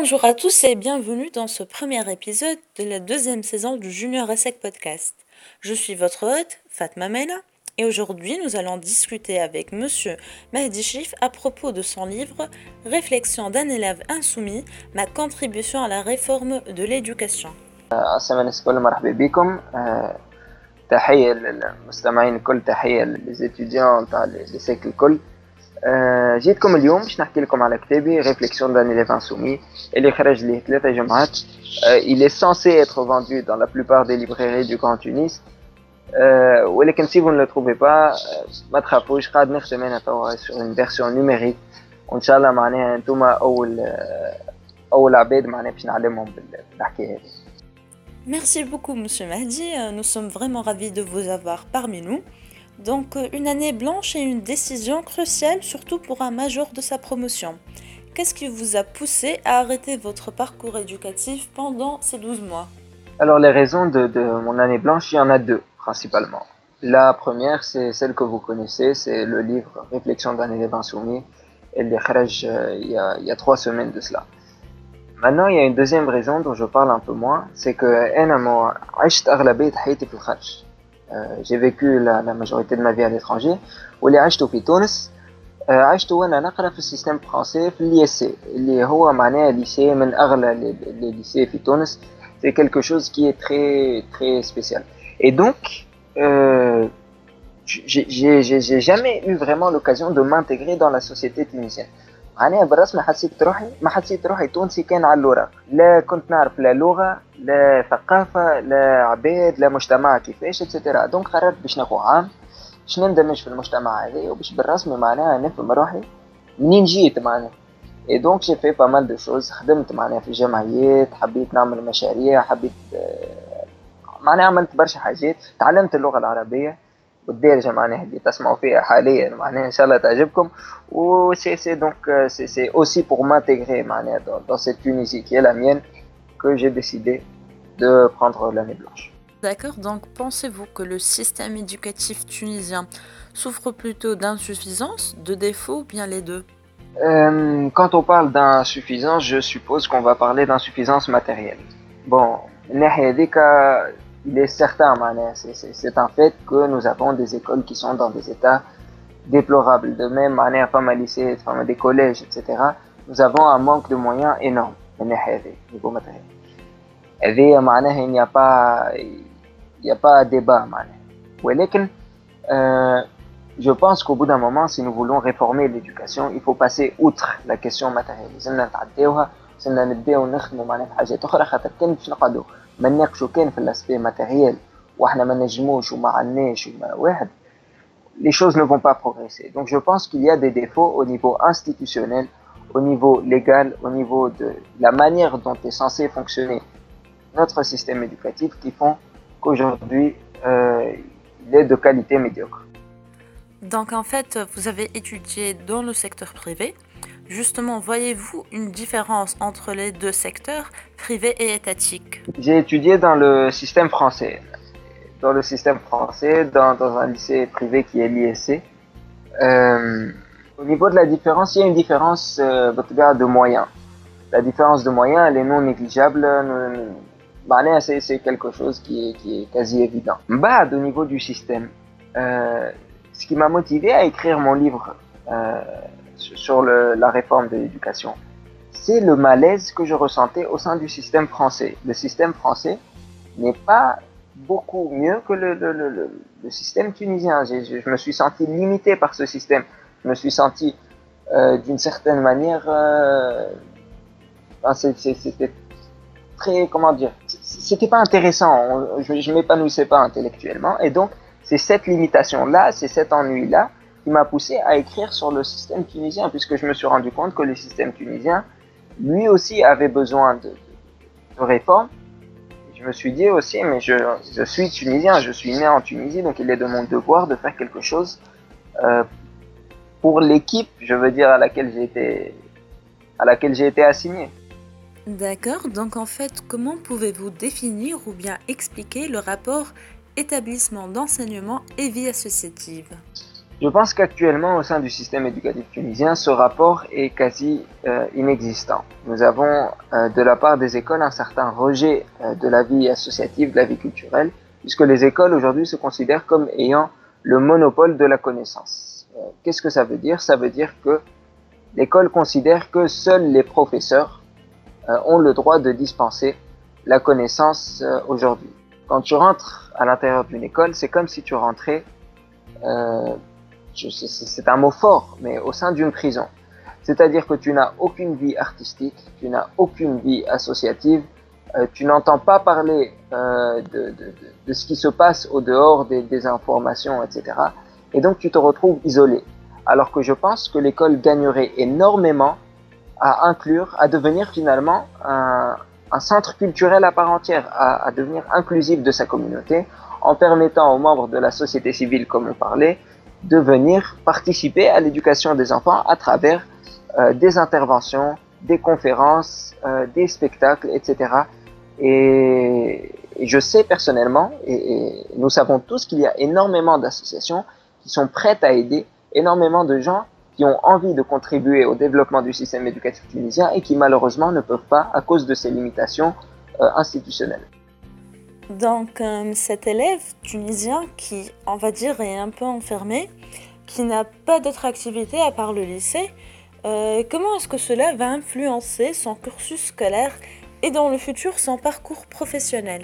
Bonjour à tous et bienvenue dans ce premier épisode de la deuxième saison du Junior ESSEC Podcast. Je suis votre hôte, Fatma Mena, et aujourd'hui nous allons discuter avec Monsieur Mahdi Chif à propos de son livre Réflexion d'un élève insoumis, ma contribution à la réforme de l'éducation. السلام الكل مرحبا بكم آه، تحية للمستمعين الكل تحية للإتيديون تاع ليسيك الكل آه، جيتكم اليوم باش نحكي لكم على كتابي ريفليكسيون دان إليف انسومي اللي خرج ليه ثلاثة جمعات آه، il est censé être vendu dans la plupart des librairies du Grand Tunis آه، ولكن si vous ne le trouvez pas آه، ما تخافوش قاعد نخدم انا توا sur une version numérique وان شاء الله معناها انتوما اول آه، اول عباد معناها باش نعلمهم بال- بالحكايه هذه Merci beaucoup Monsieur Mahdi, Euh, nous sommes vraiment ravis de vous avoir parmi nous. Donc euh, une année blanche et une décision cruciale surtout pour un major de sa promotion. Qu'est-ce qui vous a poussé à arrêter votre parcours éducatif pendant ces 12 mois? Alors les raisons de, mon année blanche, il y en a deux principalement. La première, c'est celle que vous connaissez, c'est le livre Réflexion d'un élève insoumis, kharaj, euh, il, y a, il y a trois semaines de cela. Maintenant, il y a une deuxième raison dont je parle un peu moins, c'est que أنا ما عشت أغلبية حياتي في الخارج. Euh, J'ai vécu la, la majorité de ma vie à l'étranger, واللي عشته في تونس آه، عشت وانا نقرا في السيستم فرونسي في الليسي اللي هو معناها ليسي من اغلى لي- لي ليسي في تونس c'est quelque chose qui est très très spécial. Et donc, euh, j'ai j'ai- j'ai- j'ai jamais eu vraiment l'occasion de m'intégrer dans la société tunisienne. معناها بالرسمي حسيت روحي ما حسيت روحي تونسي كان على الوراق لا كنت نعرف لا لغة لا ثقافة لا عباد لا مجتمع كيفاش اتسيتيرا دونك قررت باش ناخذ عام باش نندمج في المجتمع هذا وباش بالرسمي معناها نفهم روحي منين جيت معناها. اي دونك جي في با مال دو شوز خدمت معناها في جمعيات حبيت نعمل مشاريع حبيت معناها عملت برشا حاجات. تعلمت اللغة العربية. والدارجة معناها اللي تسمعوا فيها حاليا معناها ان شاء الله تعجبكم و سي سي دونك سي سي اوسي pour m'intégrer معناها dans, dans cette Tunisie qui est la mienne que j'ai décidé de prendre l'année blanche. D'accord, donc pensez-vous que le système éducatif tunisien souffre plutôt d'insuffisance, de défauts ou bien les deux Euh, quand on parle d'insuffisance, je suppose qu'on va parler d'insuffisance matérielle. Bon, الناحية هذيك, il est certain, c'est un fait que nous avons des écoles qui sont dans des états déplorables. De même, manière, femme à lycée, femme des collèges, etc. Nous avons un manque de moyens énorme. Il n'y a pas, il n'y a pas de débat. Euh, je pense qu'au bout d'un moment, si nous voulons réformer l'éducation, il faut passer outre la question matérielle. لازمنا نتعداوها لازمنا نبداو نخدموا معناها في حاجات أخرى خاطر كان باش نقعدوا ما نناقشوا كان في الاسبي ماتيريال واحنا ما نجموش وما عندناش وما واحد les choses ne vont pas progresser. Donc je pense qu'il y a des défauts au niveau institutionnel, au niveau légal, au niveau de la manière dont est censé fonctionner notre système éducatif qui font qu'aujourd'hui euh, il est de qualité médiocre. Donc en fait, vous avez étudié dans le secteur privé. Justement, voyez-vous une différence entre les deux secteurs, privé et étatique J'ai étudié dans le système français, dans le système français, dans, un lycée privé qui est l'ISC. Euh, au niveau de la différence, il y a une différence euh, de moyens. La différence de moyens, elle est non négligeable. Bah, c'est quelque chose qui est, quasi évident. Bah, au niveau du système, euh, ce qui m'a motivé à écrire mon livre sur la réforme de l'éducation, c'est le malaise que je ressentais au sein du système français. Le système français n'est pas beaucoup mieux que le, système tunisien. Je, me suis senti limité par ce système. Je me suis senti euh, d'une certaine manière... euh, C'était très... Comment dire C'était pas intéressant. Je, je m'épanouissais pas intellectuellement. Et donc, c'est cette limitation-là, c'est cet ennui-là m'a poussé à écrire sur le système tunisien, puisque je me suis rendu compte que le système tunisien, lui aussi, avait besoin de, réformes. Je me suis dit aussi, mais je, je suis tunisien, je suis né en Tunisie, donc il est de mon devoir de faire quelque chose euh, pour l'équipe, je veux dire, à laquelle j'ai été, à laquelle j'ai été assigné. D'accord, donc en fait, comment pouvez-vous définir ou bien expliquer le rapport établissement d'enseignement et vie associative? Je pense qu'actuellement, au sein du système éducatif tunisien, ce rapport est quasi euh, inexistant. Nous avons euh, de la part des écoles un certain rejet euh, de la vie associative, de la vie culturelle, puisque les écoles aujourd'hui se considèrent comme ayant le monopole de la connaissance. Qu'est-ce que ça veut dire? Ça veut dire que l'école considère que seuls les professeurs ont le droit de dispenser la connaissance aujourd'hui. Quand tu rentres à l'intérieur d'une école, c'est comme si tu rentrais euh, c'est un mot fort, mais au sein d'une prison. C'est-à-dire que tu n'as aucune vie artistique, tu n'as aucune vie associative, euh, tu n'entends pas parler euh, de, ce qui se passe au dehors des, informations, etc. Et donc tu te retrouves isolé. Alors que je pense que l'école gagnerait énormément à inclure, à devenir finalement un, un centre culturel à part entière, à, à devenir inclusif de sa communauté, en permettant aux membres de la société civile, comme on parlait, de venir participer à l'éducation des enfants à travers euh, des interventions, des conférences, euh, des spectacles, etc. Et, je sais personnellement, et, nous savons tous qu'il y a énormément d'associations qui sont prêtes à aider, énormément de gens qui ont envie de contribuer au développement du système éducatif tunisien et qui malheureusement ne peuvent pas à cause de ces limitations euh, institutionnelles. Donc euh, cet élève tunisien qui, on va dire, est un peu enfermé, qui n'a pas d'autre activité à part le lycée, euh, comment est-ce que cela va influencer son cursus scolaire et dans le futur son parcours professionnel?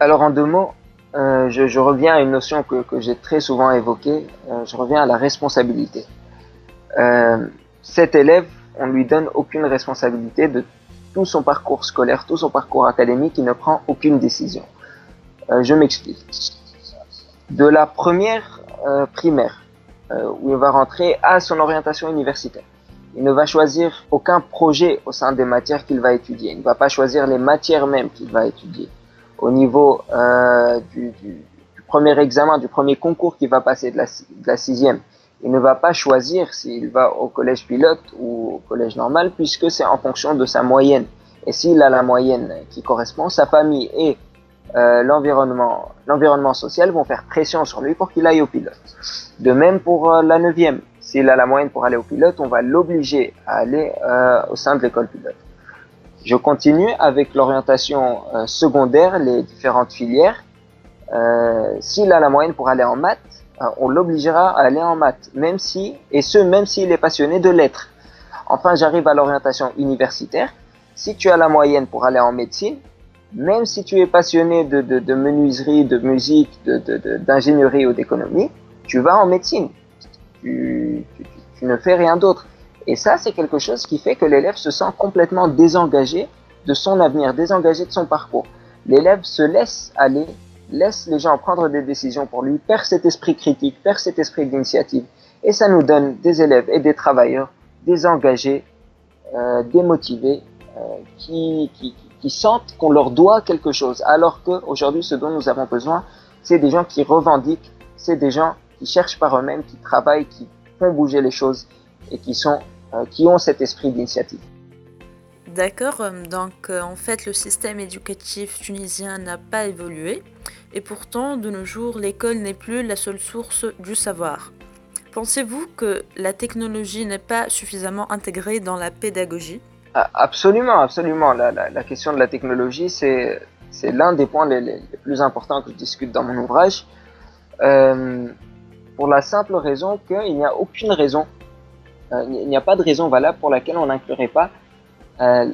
Alors en deux mots, euh, je, reviens à une notion que, que j'ai très souvent évoquée, je reviens à la responsabilité. cet élève, on lui donne aucune responsabilité de tout son parcours scolaire, tout son parcours académique, il ne prend aucune décision. Euh, je m'explique. De la première euh, primaire, euh, où il va rentrer à son orientation universitaire. Il ne va choisir aucun projet au sein des matières qu'il va étudier. Il ne va pas choisir les matières mêmes qu'il va étudier. Au niveau du, premier examen, du premier concours qu'il va passer de la, sixième, il ne va pas choisir s'il va au collège pilote ou au collège normal, puisque c'est en fonction de sa moyenne. Et s'il a la moyenne qui correspond, sa famille et euh, l'environnement, social vont faire pression sur lui pour qu'il aille au pilote. De même pour euh, la neuvième, s'il a la moyenne pour aller au pilote, on va l'obliger à aller euh, au sein de l'école pilote. Je continue avec l'orientation secondaire, les différentes filières. s'il a la moyenne pour aller en maths, on l'obligera à aller en maths, même si, et ce, même s'il est passionné de lettres. Enfin, j'arrive à l'orientation universitaire. Si tu as la moyenne pour aller en médecine, même si tu es passionné de, menuiserie, de musique, d'ingénierie ou d'économie, tu vas en médecine. Tu ne fais rien d'autre. Et ça, c'est quelque chose qui fait que l'élève se sent complètement désengagé de son avenir, désengagé de son parcours. L'élève se laisse aller, laisse les gens prendre des décisions pour lui, perd cet esprit critique, perd cet esprit d'initiative. Et ça nous donne des élèves et des travailleurs désengagés, euh, démotivés, euh, qui, qui, qui sentent qu'on leur doit quelque chose. Alors qu'aujourd'hui, ce dont nous avons besoin, c'est des gens qui revendiquent, c'est des gens qui cherchent par eux-mêmes, qui travaillent, qui font bouger les choses et qui, euh, ont cet esprit d'initiative. D'accord, euh, donc euh, en fait le système éducatif tunisien n'a pas évolué et pourtant de nos jours l'école n'est plus la seule source du savoir. Pensez-vous que la technologie n'est pas suffisamment intégrée dans la pédagogie? Absolument, absolument. La, question de la technologie, c'est l'un des points les, plus importants que je discute dans mon ouvrage, euh, pour la simple raison qu'il n'y a aucune raison, euh, il n'y a pas de raison valable pour laquelle on n'inclurait pas euh,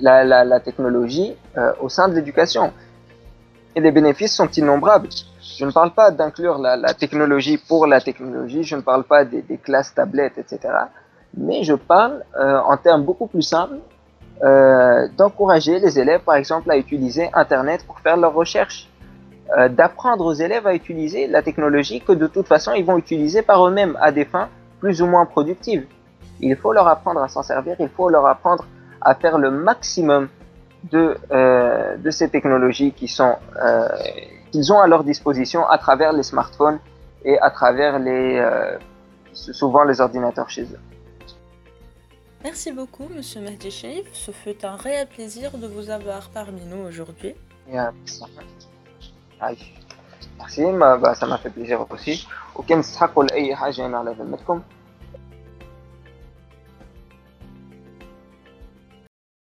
la, la, technologie au sein de l'éducation. Et les bénéfices sont innombrables. Je ne parle pas d'inclure la, technologie pour la technologie, je ne parle pas des classes tablettes, etc mais je parle euh, en termes beaucoup plus simples euh, d'encourager les élèves, par exemple, à utiliser Internet pour faire leurs recherches, euh, d'apprendre aux élèves à utiliser la technologie que de toute façon ils vont utiliser par eux-mêmes à des fins plus ou moins productives. Il faut leur apprendre à s'en servir, il faut leur apprendre à faire le maximum de, ces technologies qu'ils ont à leur disposition à travers les smartphones et à travers souvent les ordinateurs chez eux. Merci beaucoup, Monsieur Mahdi Ce fut un réel plaisir de vous avoir parmi nous aujourd'hui. Merci, bah, ça m'a fait plaisir aussi.